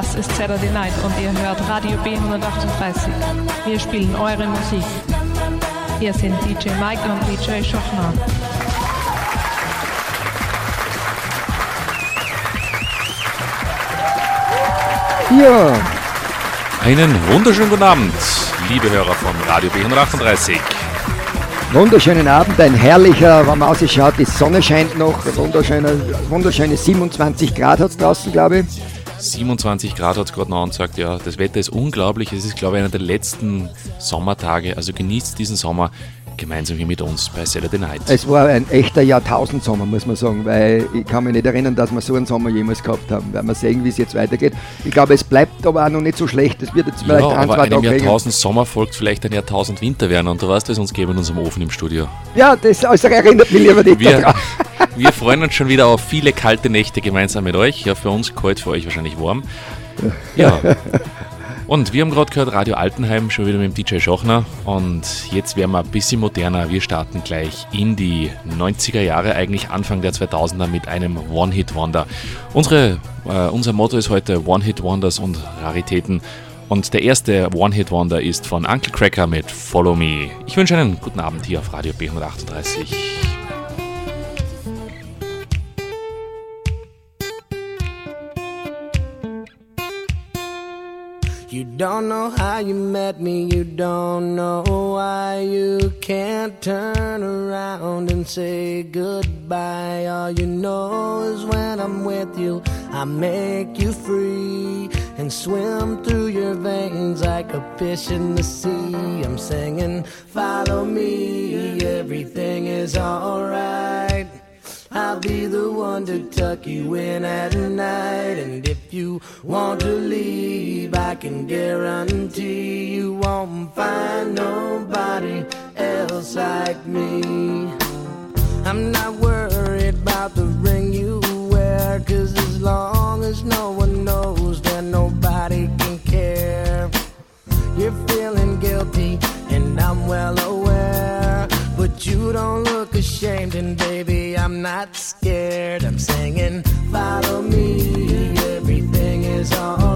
Das ist Saturday Night und ihr hört Radio B138. Wir spielen eure Musik. Hier sind DJ Mike und DJ Schochner. Ja. Einen wunderschönen guten Abend, liebe Hörer von Radio B138. Wunderschönen Abend, ein herrlicher, wenn man ausschaut, die Sonne scheint noch, wunderschöne, wunderschöne 27 Grad hat es draußen, glaube ich. 27 Grad hat es gerade noch angesagt, ja. Das Wetter ist unglaublich. Es ist, glaube ich, einer der letzten Sommertage. Also genießt diesen Sommer gemeinsam hier mit uns bei Saturday Night. Es war ein echter Jahrtausendsommer, muss man sagen, weil ich kann mich nicht erinnern, dass wir so einen Sommer jemals gehabt haben. Werden wir sehen, wie es jetzt weitergeht. Ich glaube, es bleibt aber auch noch nicht so schlecht. Es wird jetzt vielleicht ja, ein, aber zwei einem Tage Jahrtausend Sommer folgt vielleicht ein Jahrtausend Winter werden. Und du weißt, was uns geben in unserem Ofen im Studio. Ja, das also erinnert mich lieber nicht daran. wir freuen uns schon wieder auf viele kalte Nächte gemeinsam mit euch. Ja, für uns kalt, für euch wahrscheinlich warm. Ja. Und wir haben gerade gehört Radio Altenheim, schon wieder mit dem DJ Schochner. Und jetzt werden wir ein bisschen moderner. Wir starten gleich in die 90er Jahre, eigentlich Anfang der 2000er mit einem One-Hit-Wonder. Äh, unser Motto ist heute One-Hit-Wonders und Raritäten. Und der erste One-Hit-Wonder ist von Uncle Cracker mit Follow Me. Ich wünsche einen guten Abend hier auf Radio B138. Don't know how you met me, you don't know why you can't turn around and say goodbye. All you know is when I'm with you, I make you free and swim through your veins like a fish in the sea. I'm singing, follow me, everything is alright. I'll be the one to tuck you in at night. And if you want to leave, I can guarantee you won't find nobody else like me. I'm not worried about the ring you wear, cause as long as no one knows, then nobody can care. You're feeling guilty, and I'm well ashamed, and baby, I'm not scared. I'm singing, follow me, everything is alright.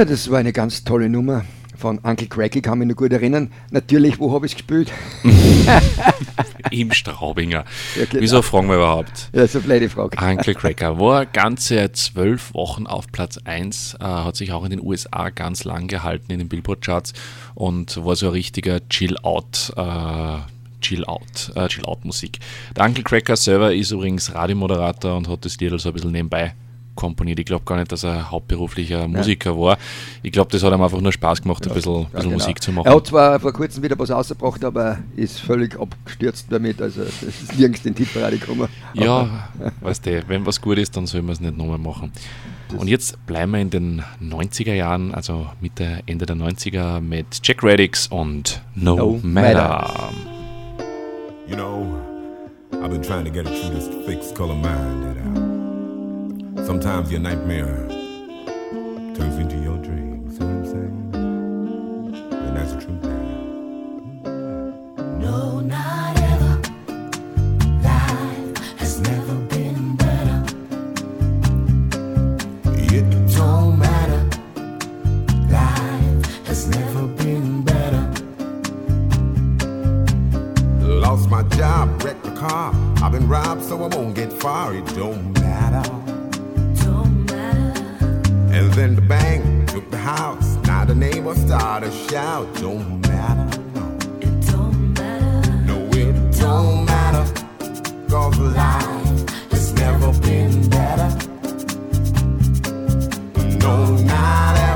Ja, das war eine ganz tolle Nummer von Uncle Cracky, kann mich noch gut erinnern. Natürlich, wo habe ich es gespielt? Im Straubinger. Ja, genau. Wieso fragen wir überhaupt? Ja, so blöde Frage. Uncle Cracker war ganze zwölf Wochen auf Platz 1, äh, hat sich auch in den USA ganz lang gehalten in den Billboard-Charts und war so ein richtiger Chill-Out. Äh, Chill-Out, äh, Chill-Out-Musik. Der Uncle Cracker selber ist übrigens Radiomoderator und hat das Lied also ein bisschen nebenbei komponiert. Ich glaube gar nicht, dass er hauptberuflicher Musiker war. Ich glaube, das hat ihm einfach nur Spaß gemacht, ein bisschen, Ja, bisschen genau. Musik zu machen. Er hat zwar vor kurzem wieder was rausgebracht, aber ist völlig abgestürzt damit. Also, das ist nirgends in den Tipperade gekommen. Ja, weißt du, wenn was gut ist, dann soll man es nicht nochmal machen. Und jetzt bleiben wir in den 90er Jahren, also Mitte, Ende der 90er mit Jack Reddix und No, No Matter. Matter. You know, I've been trying to get through this fixed color mind that uh, sometimes your nightmare turns into your dream. See what I'm saying? And that's the truth. No, not ever. Life has never been better. Yeah. Don't matter. Life has never been better. Lost my job, wrecked the car. I've been robbed, so I won't get far. It don't matter. Don't then the bank took the house. Now the neighbors start to shout. Don't matter. No, It don't matter. no, it don't matter. Cause life Has never been better. no, not ever.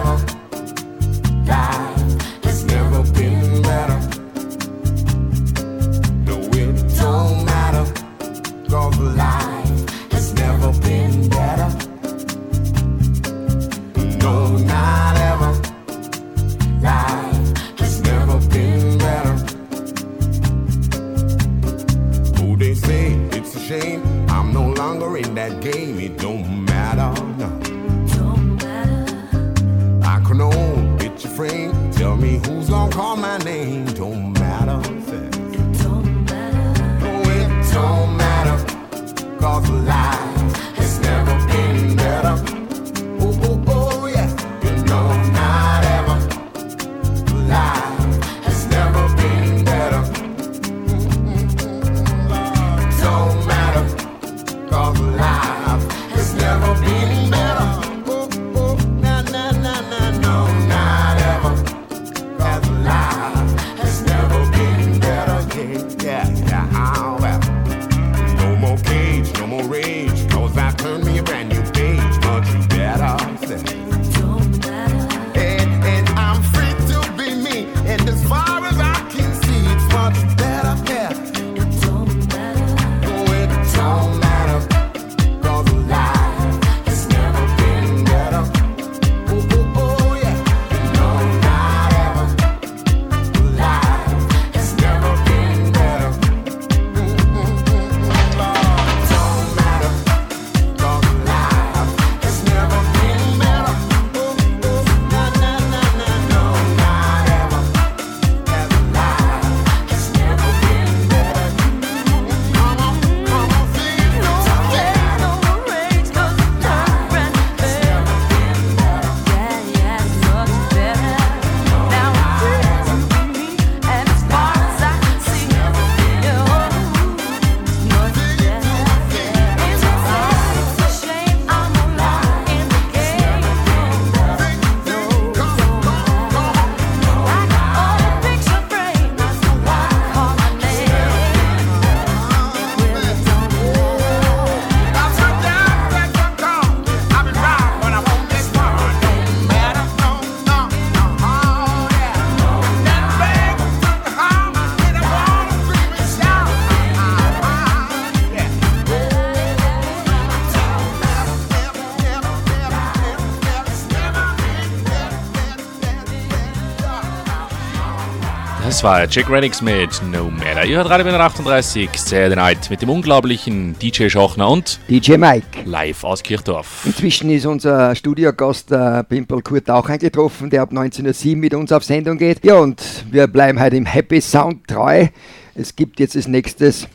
2, Jack Renix mit No Matter. Ihr hört Radio 38, Saturday Night mit dem unglaublichen DJ Schochner und DJ Mike. Live aus Kirchdorf. Inzwischen ist unser Studiogast äh, Pimple Kurt auch eingetroffen, der ab 19.07 Uhr mit uns auf Sendung geht. Ja, und wir bleiben heute im Happy Sound treu. Es gibt jetzt als nächstes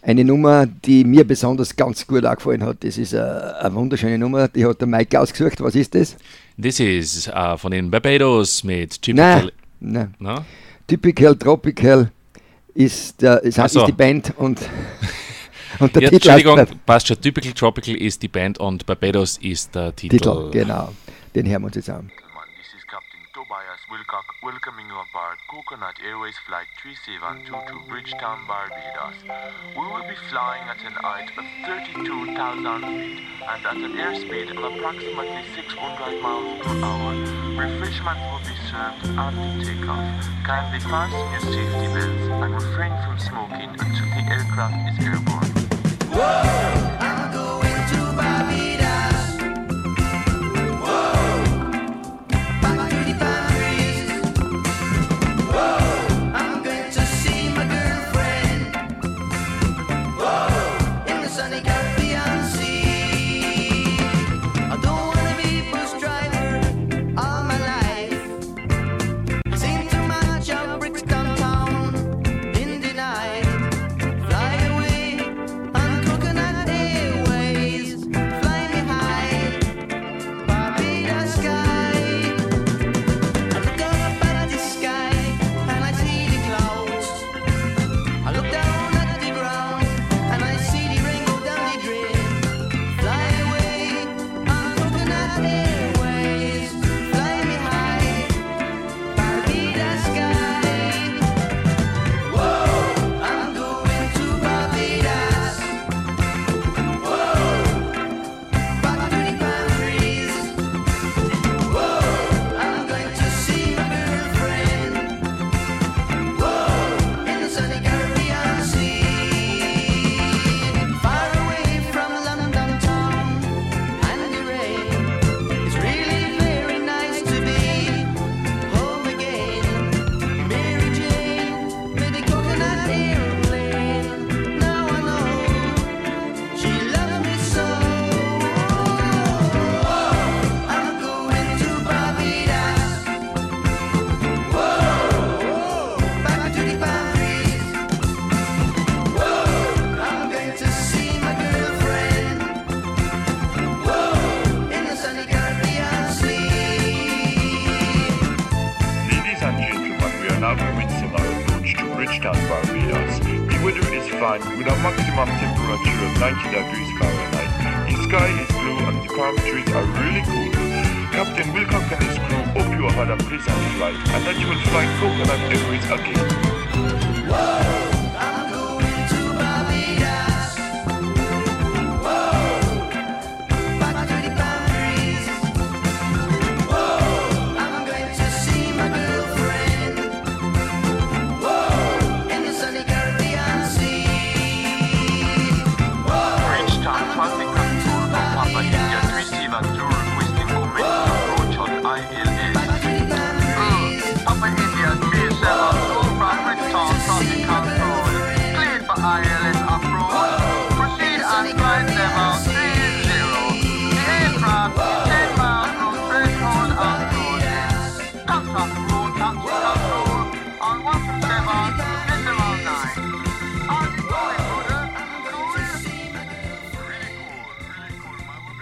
eine Nummer, die mir besonders ganz gut gefallen hat. Das ist eine, eine, wunderschöne Nummer, die hat der Mike ausgesucht. Was ist das? Das ist uh, von den Barbados mit Jim Nein, nein. No? Typical Tropical ist, der, ist, so. ist die Band und, und der Ja, Titel Entschuldigung, passt schon. Typical Tropical ist die Band und Barbados ist der Titel. Titel, genau. Den hören wir uns jetzt an. Gentlemen, this is Captain Tobias Wilcock welcoming you aboard Coconut Airways Flight 3722 to Bridgetown, Barbados. We will be flying at an height of 32,000 feet and at an airspeed of approximately 600 miles per hour. Refreshments will be served after takeoff. Kindly fasten your safety belts and refrain from smoking until the aircraft is airborne. I'm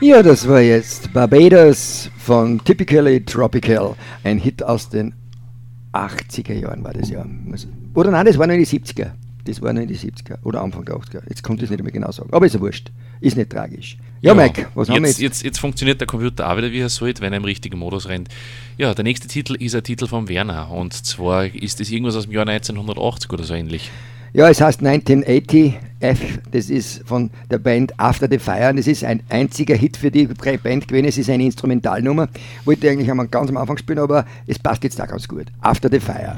Ja, das war jetzt Barbados von Typically Tropical. Ein Hit aus den 80er Jahren war das ja. Oder nein, das war noch in die 70er. Das war noch in die 70er oder Anfang der 80er. Jetzt ich es nicht mehr genau sagen. Aber ist ja wurscht. Ist nicht tragisch. Ja, Mike, was haben wir jetzt, jetzt? jetzt? Jetzt funktioniert der Computer auch wieder, wie er sollte, wenn er im richtigen Modus rennt. Ja, der nächste Titel ist ein Titel von Werner. Und zwar ist das irgendwas aus dem Jahr 1980 oder so ähnlich. Ja, es heißt 1980 F. Das ist von der Band After the Fire. Und es ist ein einziger Hit für die Band gewesen. Es ist eine Instrumentalnummer. Wollte eigentlich einmal ganz am Anfang spielen, aber es passt jetzt auch ganz gut. After the Fire.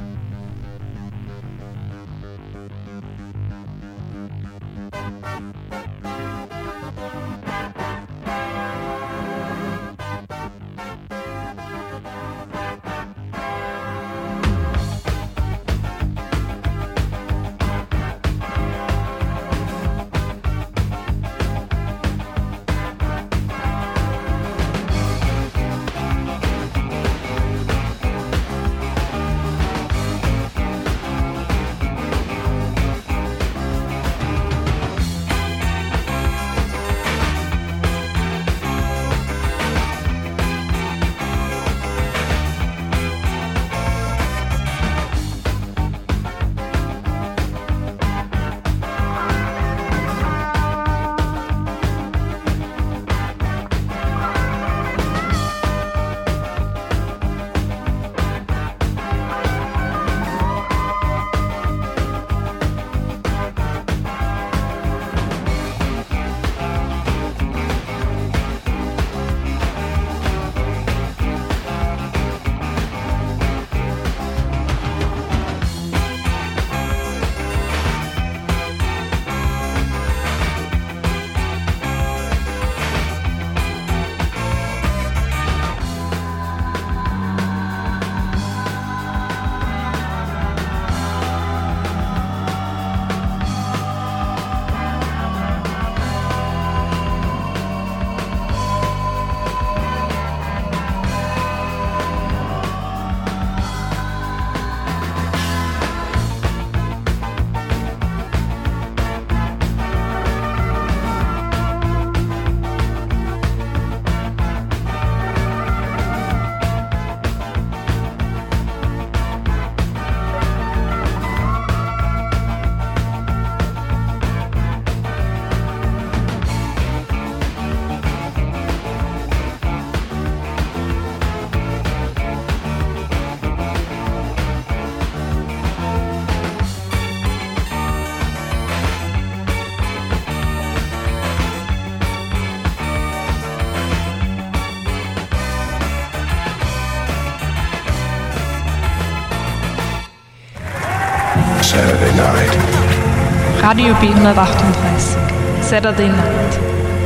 Radio B138. Saturday Night.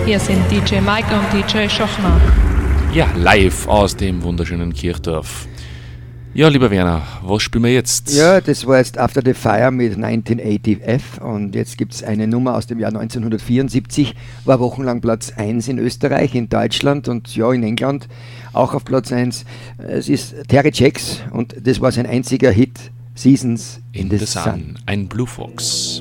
Hier sind DJ Mike und DJ Schochner. Ja, live aus dem wunderschönen Kirchdorf. Ja, lieber Werner, was spielen wir jetzt? Ja, das war jetzt After the Fire mit 1980F und jetzt gibt es eine Nummer aus dem Jahr 1974, war wochenlang Platz 1 in Österreich, in Deutschland und ja in England auch auf Platz 1. Es ist Terry Jacks und das war sein einziger Hit, Seasons in, In the Sun, ein Blue Fox.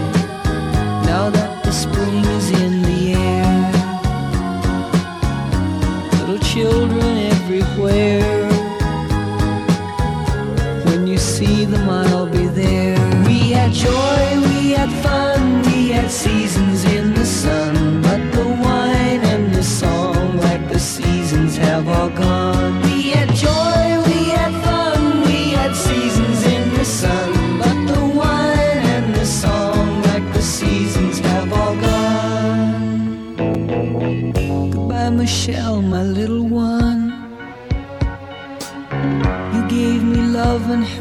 Now that the spring is in the air. Little children everywhere. When you see them, I'll be there. We had joy, we had fun, we had seasons in the sun.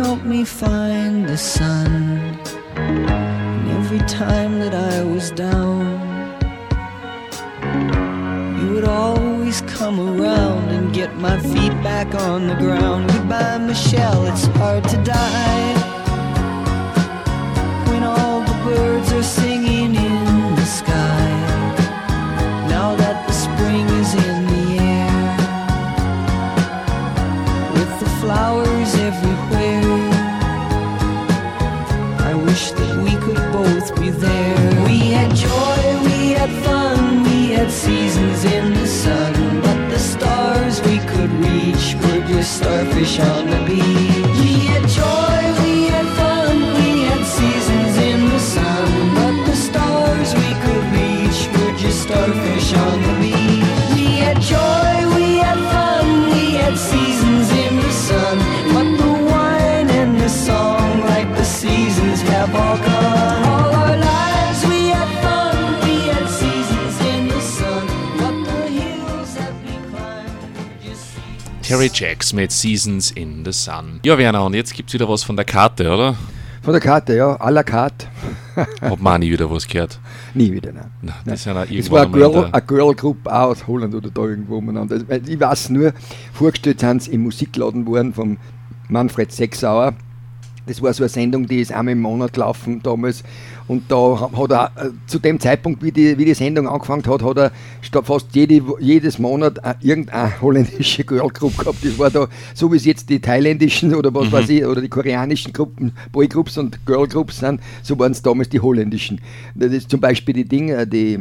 Helped me find the sun. And every time that I was down, you would always come around and get my feet back on the ground. Goodbye, Michelle, it's hard to die. Starfish on the beach. Terry Jacks mit Seasons in the Sun. Ja, Werner, und jetzt gibt's wieder was von der Karte, oder? Von der Karte, ja, à la carte. Hab man nie wieder was gehört. Nie wieder, nein. Na, das ist ja Es irgendwann war eine Girl, eine Girl Group auch aus Holland oder da irgendwo umeinander. Ich weiß nur, vorgestellt sind sie im Musikladen worden vom Manfred Sechsauer. Das war so eine Sendung, die ist einmal im Monat gelaufen damals. Und da hat er, äh, zu dem Zeitpunkt, wie die, wie die Sendung angefangen hat, hat er fast jede, jedes Monat äh, irgendeine holländische Girl Group gehabt. Das war da, so wie es jetzt die thailändischen oder was weiß ich, oder die koreanischen Gruppen, Boy Groups und Girl Groups sind, so waren es damals die holländischen. Das ist zum Beispiel die Dinge, die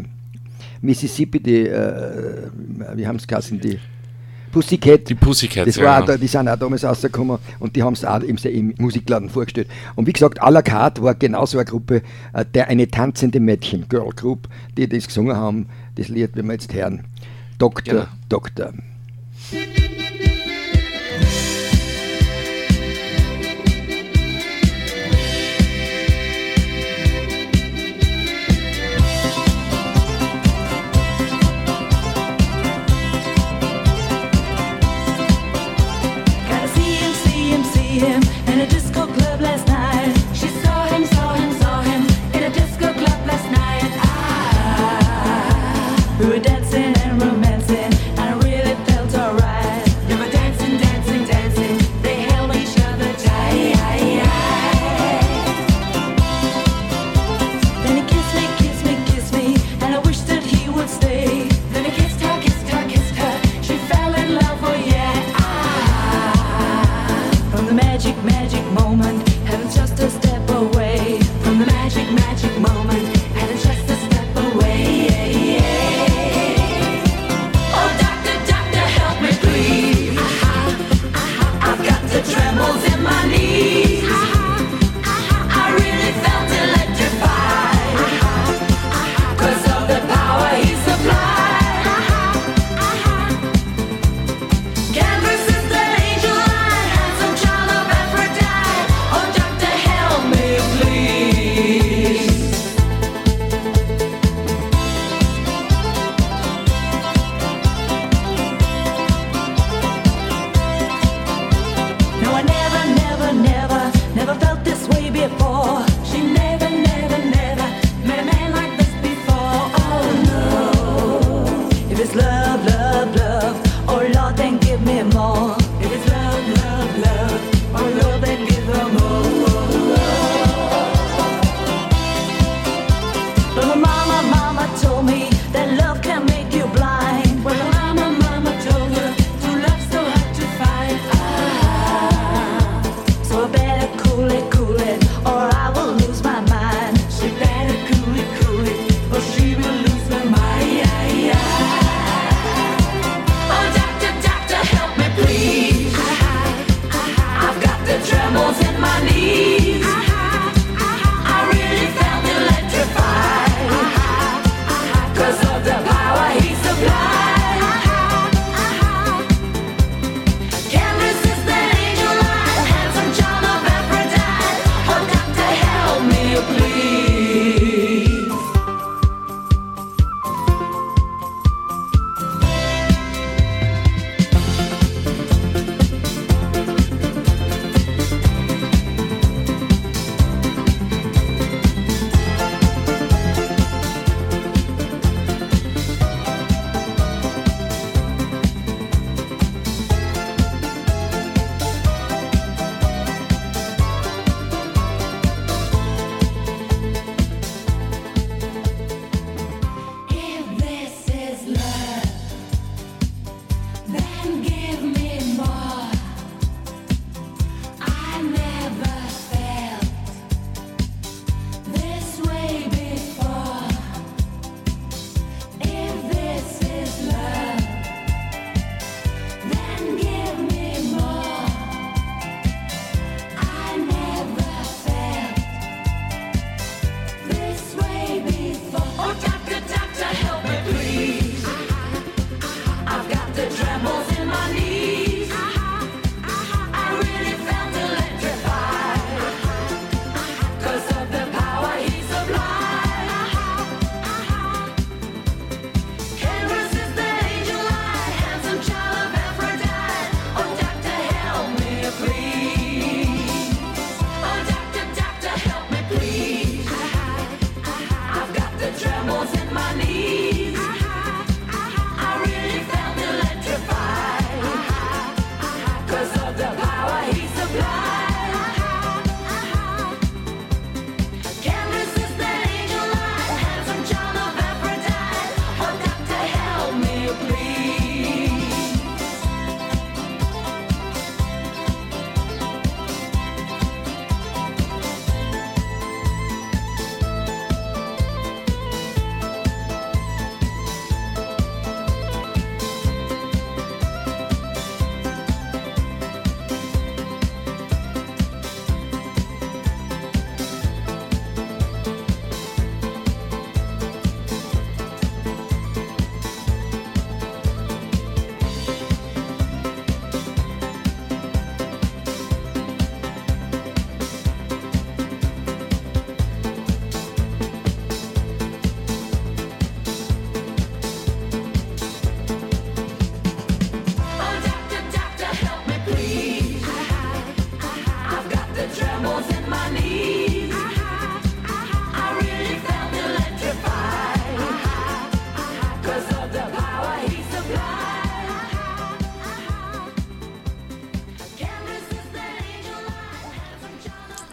Mississippi, die, äh, wie haben es geheißen, die Pussycat. Die Pussycats, das war auch genau. da, die sind auch damals rausgekommen und die haben es auch im, im Musikladen vorgestellt. Und wie gesagt, à la carte war genauso eine Gruppe, äh, der eine tanzende Mädchen, Girl Group, die das gesungen haben, das Lied, wenn wir jetzt hören. Doktor, Genau. Doktor. Who did? moment.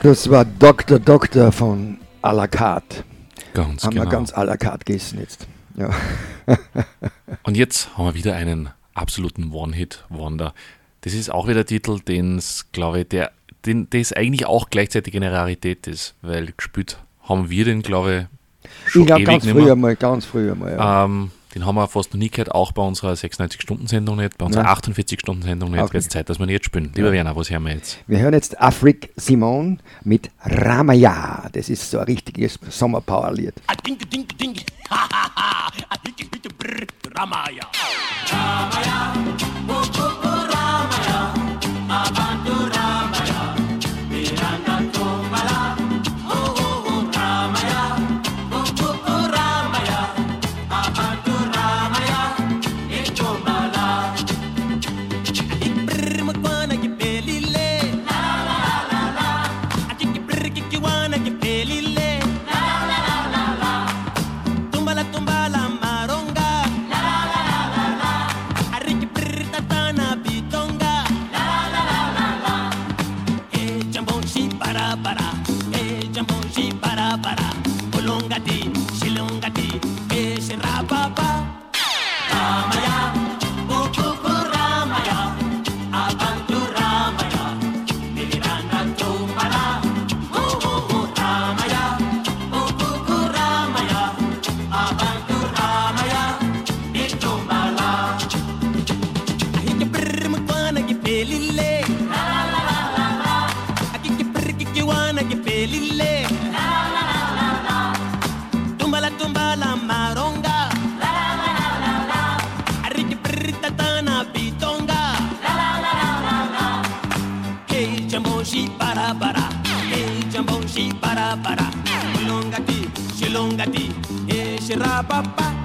Das war Dr. Dr. von à la carte. Ganz haben genau. wir ganz à la carte gegessen jetzt. Ja. Und jetzt haben wir wieder einen absoluten One-Hit-Wonder. Das ist auch wieder ein Titel, den es, glaube ich, der, den, das eigentlich auch gleichzeitig eine Rarität ist, weil gespielt haben wir den, glaube ich, schon ich glaub, ewig ganz früher mal, ganz früher mal. Ja. Ähm, den haben wir fast noch nie gehört, auch bei unserer 96-Stunden-Sendung nicht, bei unserer Nein. 48-Stunden-Sendung nicht. Auch Wird nicht. Zeit, dass wir nicht spielen. Lieber Werner, was hören wir jetzt? Wir hören jetzt Afrik Simon mit Ramaya. Das ist so ein richtiges Sommerpower-Lied. Tumbala Hey shirapapa Ramaya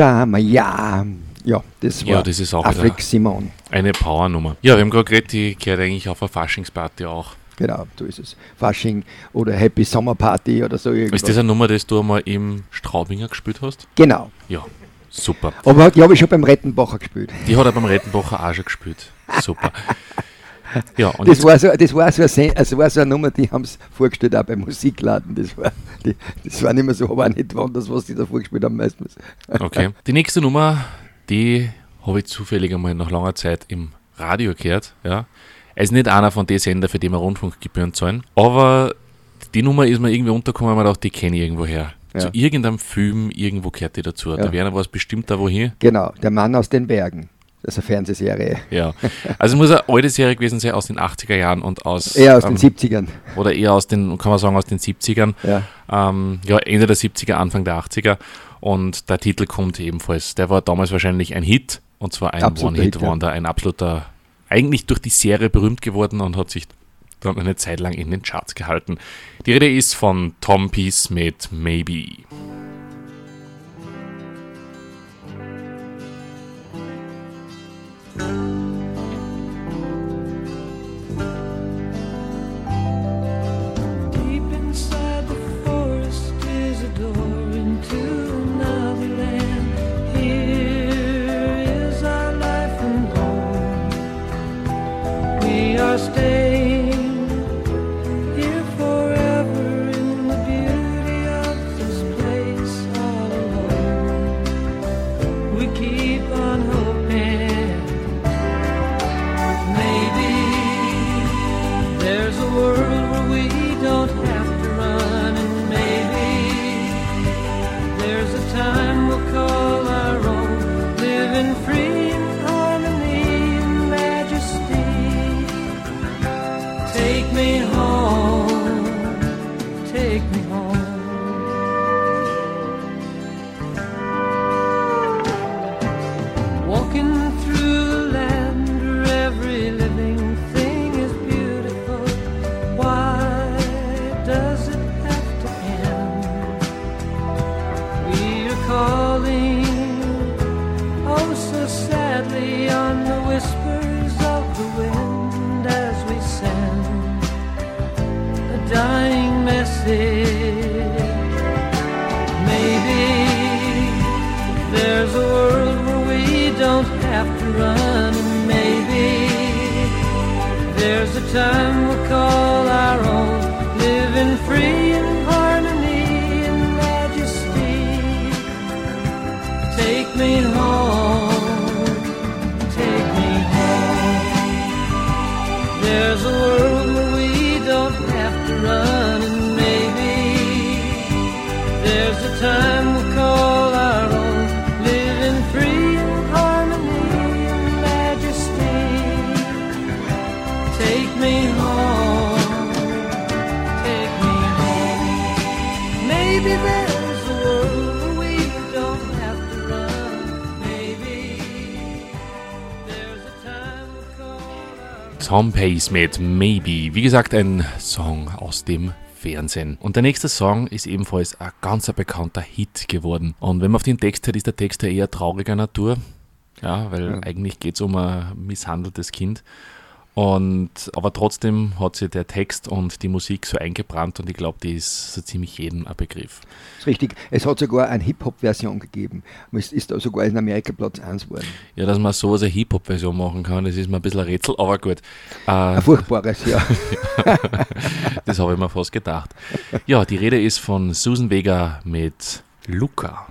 Ramaya. Ja, das war Ja, das ist auch Afrik Simon. Eine Powernummer. Ja, wir haben gerade geredet, die gehört eigentlich auf eine Faschingsparty auch. Genau, so ist es. Fasching oder Happy Summer Party oder so irgendwas. Ist das eine Nummer, die du einmal im Straubinger gespielt hast? genau. Ja, super. Aber die habe ich schon beim Rettenbacher gespielt. Die hat er beim Rettenbacher auch schon gespielt. Super. Ja, Das war, so, das, war so eine, also war so eine Nummer, die haben es vorgestellt auch beim Musikladen. Das war, die, das war nicht mehr so, aber auch nicht anders, was die da vorgespielt haben meistens. okay. Die nächste Nummer, die habe ich zufällig einmal nach langer Zeit im Radio gehört. Ja. Er ist nicht einer von den Sender, für die wir Rundfunkgebühren zahlen, aber die Nummer ist mir irgendwie untergekommen mir gedacht, die kenne ich irgendwo her. Ja. Zu irgendeinem Film, irgendwo gehört die dazu. Ja. Da wäre was bestimmt da wohin. Genau, der Mann aus den Bergen. Das ist eine Fernsehserie. Ja. Also es muss eine alte Serie gewesen sein aus den 80er Jahren und aus. Eher aus ähm, den 70ern. Oder eher aus den, kann man sagen, aus den 70ern. Ja. Ähm, ja, Ende der 70er, Anfang der 80er. Und der Titel kommt ebenfalls. Der war damals wahrscheinlich ein Hit. Und zwar ein Hit, ja. One-Hit-Wonder, ein absoluter, eigentlich durch die Serie berühmt geworden und hat sich dann eine Zeit lang in den Charts gehalten. Die Rede ist von Tom Peace mit Maybe. 山。Tom Pace mit Maybe. Wie gesagt, ein Song aus dem Fernsehen. Und der nächste Song ist ebenfalls ein ganz bekannter Hit geworden. Und wenn man auf den Text hört, ist der Text ja eher trauriger Natur. Ja, weil ja. eigentlich geht es um ein misshandeltes Kind. Und, aber trotzdem hat sich der Text und die Musik so eingebrannt und ich glaube, die ist so ziemlich jedem ein Begriff. Das ist richtig. Es hat sogar eine Hip-Hop-Version gegeben. Es ist da sogar in Amerika Platz 1 geworden. Ja, dass man so eine Hip-Hop-Version machen kann, das ist mir ein bisschen ein Rätsel, aber gut. Äh, ein furchtbares, ja. das habe ich mir fast gedacht. Ja, die Rede ist von Susan Vega mit Luca.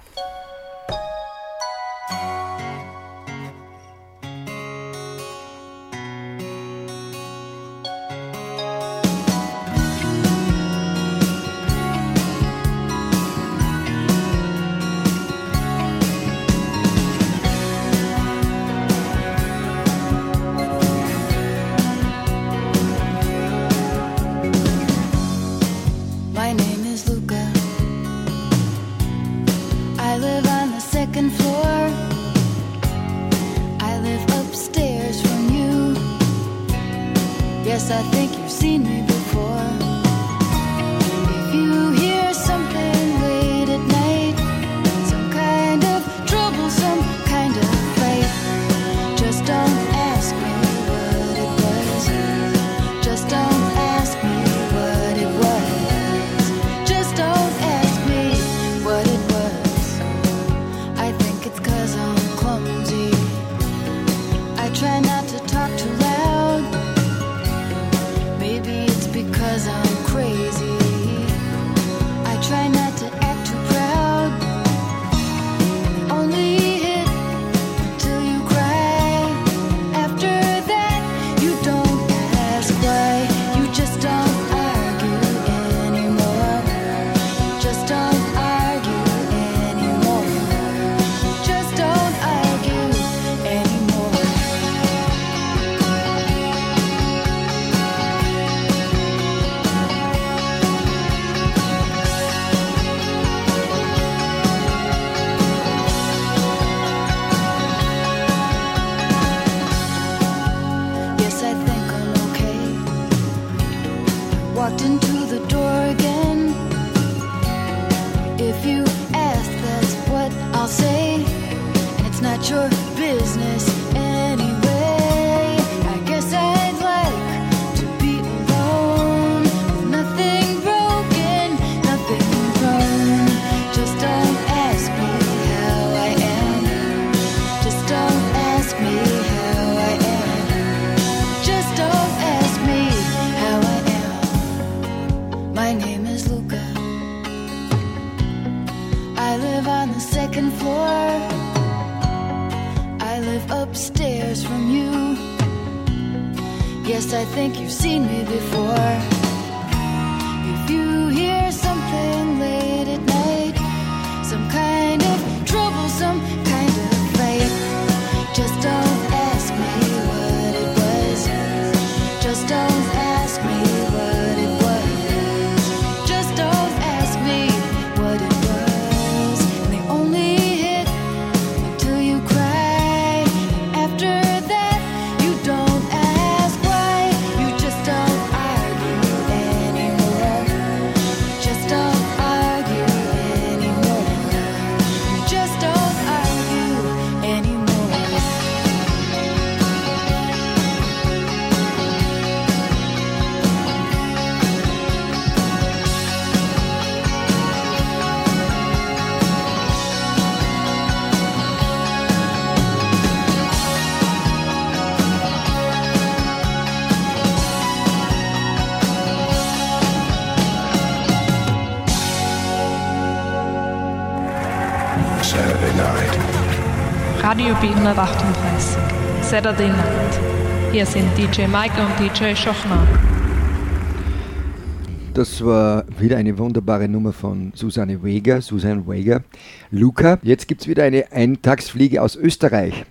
1938. Saturday Night. Hier sind DJ Mike und DJ Schochner. Das war wieder eine wunderbare Nummer von Susanne Weger, Susanne Weger, Luca. Jetzt gibt es wieder eine Eintagsfliege aus Österreich.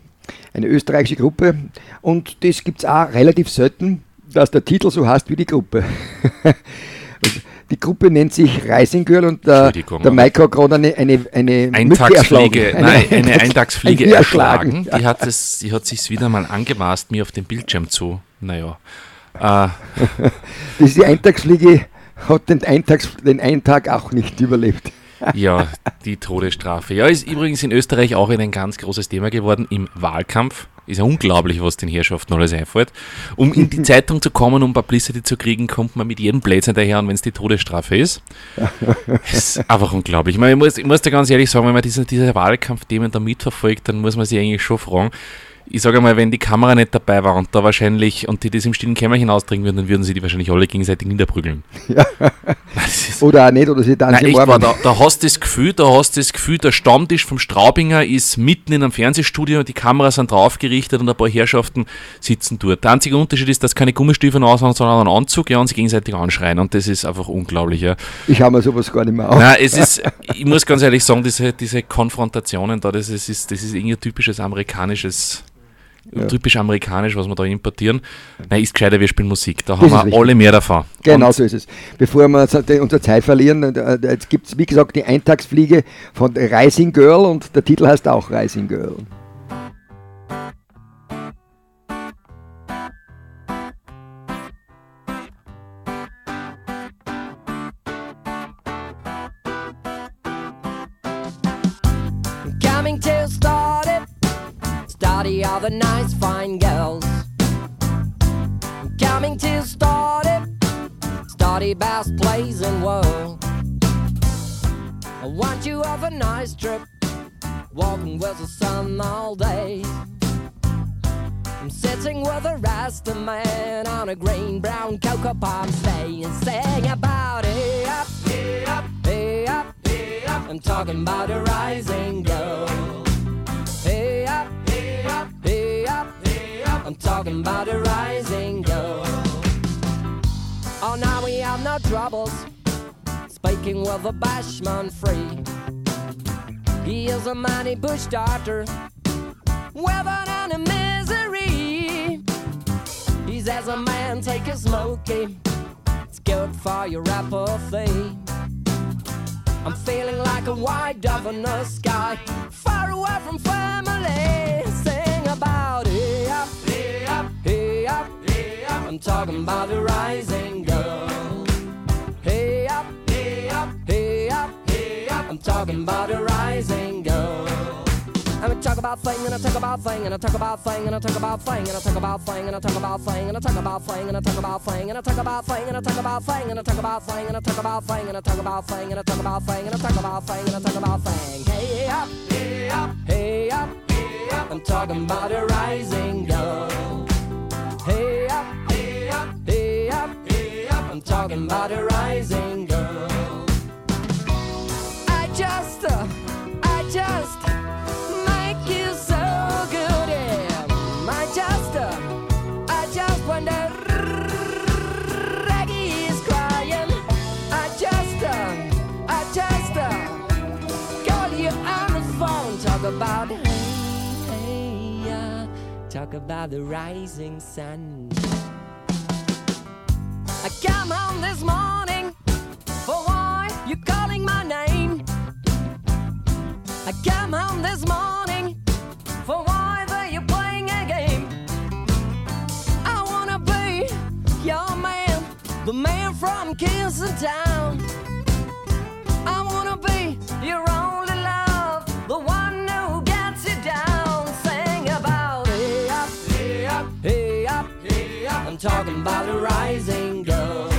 Eine österreichische Gruppe und das gibt es auch relativ selten, dass der Titel so heißt wie die Gruppe. Die Gruppe nennt sich Rising Girl und der, der Mike hat gerade eine, eine, eine Eintagsfliege, erschlagen. nein, eine Eintagsfliege Ein erschlagen. Die hat, es, die hat sich wieder mal angemaßt, mir auf dem Bildschirm zu. Naja. Äh, Diese Eintagsfliege hat den, Eintags, den einen Tag auch nicht überlebt. ja, die Todesstrafe. Ja, ist übrigens in Österreich auch ein ganz großes Thema geworden im Wahlkampf. Ist ja unglaublich, was den Herrschaften alles einfällt. Um in die Zeitung zu kommen, um Publicity zu kriegen, kommt man mit jedem Blödsinn daher, und wenn es die Todesstrafe ist. Ist einfach unglaublich. Ich, meine, ich, muss, ich muss dir ganz ehrlich sagen, wenn man diese, diese Wahlkampfthemen da mitverfolgt, dann muss man sich eigentlich schon fragen, ich sage mal, wenn die Kamera nicht dabei war und da wahrscheinlich, und die das im stillen Kämmerchen ausdringen würden, dann würden sie die wahrscheinlich alle gegenseitig niederprügeln. Ja. Oder auch nicht, oder sie dann Nein, echt da, da hast du das Gefühl, da hast du das Gefühl, der Stammtisch vom Straubinger ist mitten in einem Fernsehstudio, die Kameras sind drauf gerichtet und ein paar Herrschaften sitzen dort. Der einzige Unterschied ist, dass keine Gummistiefel aushauen, sondern einen Anzug, ja, und sich gegenseitig anschreien und das ist einfach unglaublich, ja. Ich habe mir sowas gar nicht mehr auf. Nein, es ist, ich muss ganz ehrlich sagen, diese, diese Konfrontationen da, das ist, das ist irgendwie typisches amerikanisches, Ja. typisch amerikanisch, was wir da importieren. Nein, ist gescheiter, wir spielen Musik. Da Das haben wir alle mehr davon. Genau Und so ist es. Bevor wir unsere Zeit verlieren, äh, jetzt gibt es wie gesagt die Eintagsfliege von Rising Girl und der Titel heißt auch Rising Girl. Fine girls. Coming to study, study best place in world. I want you have a nice trip, walking with the sun all day. I'm sitting with a rasta man on a green brown cocoa palm stay and sing about it up, up, up, up. I'm talking about a rising girl. Troubles. Speaking with a bashman free. He is a mighty bush doctor, weathered under misery. He says a man take a smoky. It's good for your apathy. I'm feeling like a white dove in the sky, far away from family. Sing about it hey up, hey up, hey up. I'm talking about the rising girl. Talking about a rising girl. I'm talk about thing and I talk about thing and I talk about thing and I talk about thing and I talk about thing and I talk about thing and I talk about thing and I talk about thing and I talk about thing and I talk about thing and I talk about thing and I talk about thing and I talk about thing and I talk about thing and I talk about thing and I talk about thing. Hey up, hey up, hey up, hey up. I'm talking about a rising girl. Hey up, hey up, hey up, hey up. I'm talking about a rising girl. About the rising sun. I come home this morning for why you calling my name. I come home this morning for why that you playing a game. I wanna be your man, the man from Kingston Town. I wanna be your only I'm talking about a rising girl.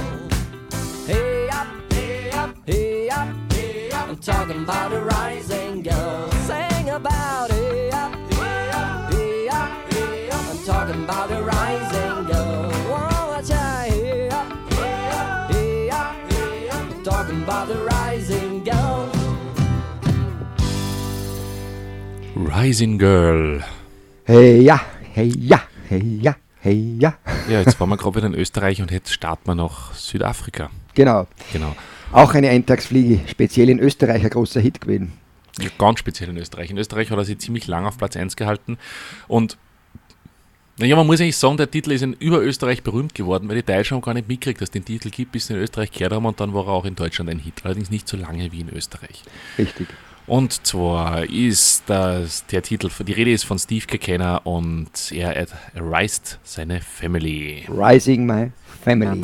Hey up, hey up, hey up, hey up. I'm talking about a rising girl. Sing about it up, hey up, hey up, hey up. I'm talking about a rising girl. Whoa, I try, hey up, hey up, hey up, hey up. I'm talking about the rising girl. Rising Girl. Hey ja, hey ja, hey ja, hey ja. Ja, jetzt waren wir gerade wieder in Österreich und jetzt starten wir nach Südafrika. Genau. Genau. Auch eine Eintagsfliege, speziell in Österreich ein großer Hit gewesen. Ja, Ganz speziell in Österreich. In Österreich hat er sich ziemlich lang auf Platz 1 gehalten. Und naja, man muss eigentlich sagen, der Titel ist in über Österreich berühmt geworden, weil die Deutschen haben gar nicht mitgekriegt, dass es den Titel gibt, bis sie in Österreich gehört haben und dann war er auch in Deutschland ein Hit. Allerdings nicht so lange wie in Österreich. Richtig. Und zwar ist das der Titel, die Rede ist von Steve Kekena und er erreist seine Family. Rising My Family.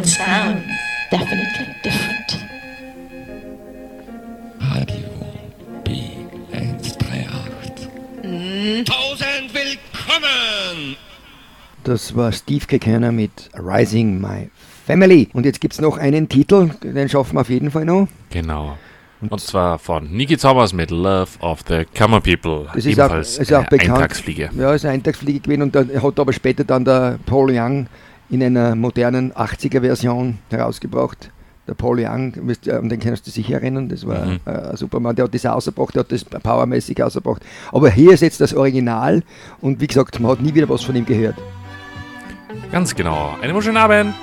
Different sound. Definitely different. Radio B138. Tausend willkommen! Das war Steve Kekana mit Rising My Family. Und jetzt gibt es noch einen Titel, den schaffen wir auf jeden Fall noch. Genau. Und, zwar von Niki Zaubers mit Love of the Common People. Das ist auch, Ebenfalls ist auch eine bekannt. Eintagsfliege. Ja, ist eine Eintagsfliege gewesen und dann hat aber später dann der Paul Young in einer modernen 80er-Version herausgebracht. Der Paul Young, ihr, an den kannst du sicher erinnern, das war Mhm. äh, ein Superman, der hat das ausgebracht, der hat das powermäßig ausgebracht. Aber hier ist jetzt das Original und wie gesagt, man hat nie wieder was von ihm gehört. Ganz genau. Einen wunderschönen Abend.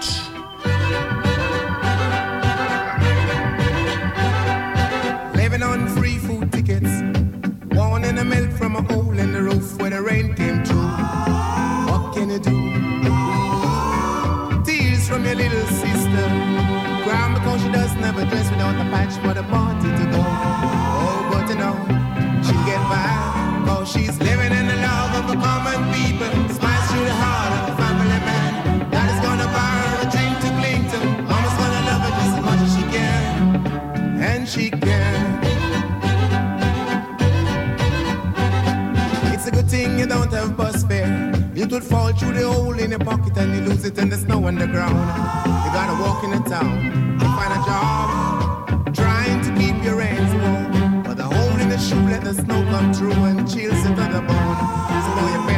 She never dress without a patch for the party to go. Oh, but you know, she'll get by. Cause oh, she's living in the love of the common people. Smiles through the heart of a family man. Daddy's gonna buy her a drink to cling to. Mama's gonna love her just as much as she can. And she can. It's a good thing you don't have bus fare. Would fall through the hole in your pocket and you lose it in the snow on the ground. You gotta walk in the town to find a job, trying to keep your hands warm. But the hole in the shoe let the snow come through and chills it to the bone. So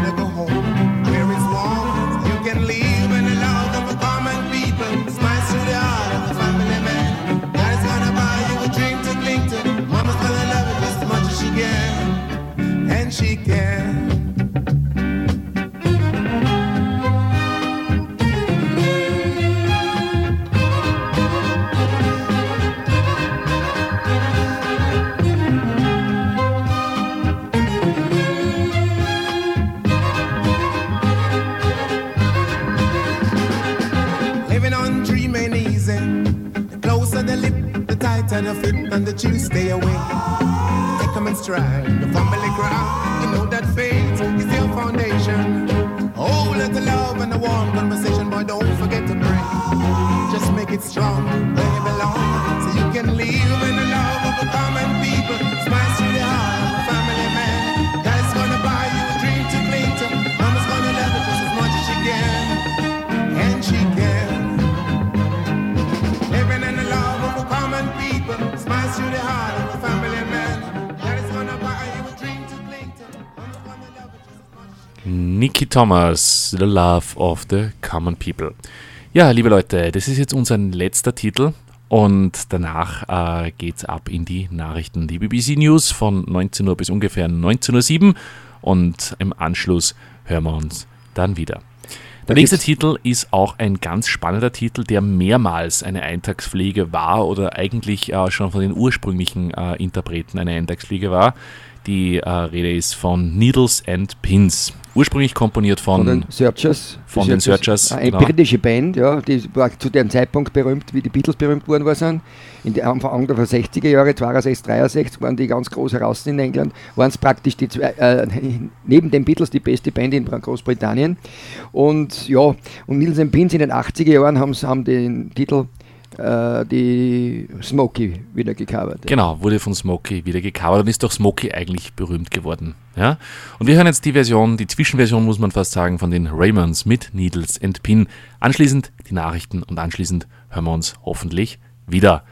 Thomas, The Love of the Common People. Ja, liebe Leute, das ist jetzt unser letzter Titel und danach äh, geht's ab in die Nachrichten. Die BBC News von 19 Uhr bis ungefähr 19.07 Uhr und im Anschluss hören wir uns dann wieder. Der nächste Titel ist auch ein ganz spannender Titel, der mehrmals eine Eintagspflege war oder eigentlich äh, schon von den ursprünglichen äh, Interpreten eine Eintagspflege war. Die äh, Rede ist von Needles and Pins. Ursprünglich komponiert von, Von den Searchers. Von den Searchers. Eine genau. britische Band, ja, die war zu dem Zeitpunkt berühmt, wie die Beatles berühmt worden war sind. In den Anfang der 60er Jahre, 62, 63, waren die ganz groß heraus in England, waren es praktisch die zwei, äh, neben den Beatles die beste Band in Großbritannien. Und ja, und Nils Pins in den 80er Jahren haben, haben den Titel äh, die Smokey wieder gecovert. Genau, wurde von Smokey wieder gecovert und ist durch Smokey eigentlich berühmt geworden. Ja? Und wir hören jetzt die Version, die Zwischenversion muss man fast sagen, von den Raymonds mit Needles and Pin. Anschließend die Nachrichten und anschließend hören wir uns hoffentlich wieder.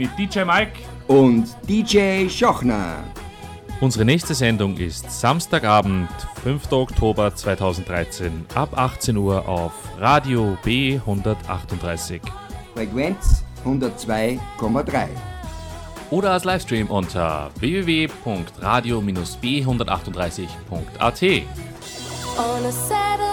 Mit DJ Mike und DJ Schochner. Unsere nächste Sendung ist Samstagabend, 5. Oktober 2013 ab 18 Uhr auf Radio B138 Frequenz 102,3. oder als Livestream unter www.radio-b138.at. On a Saturday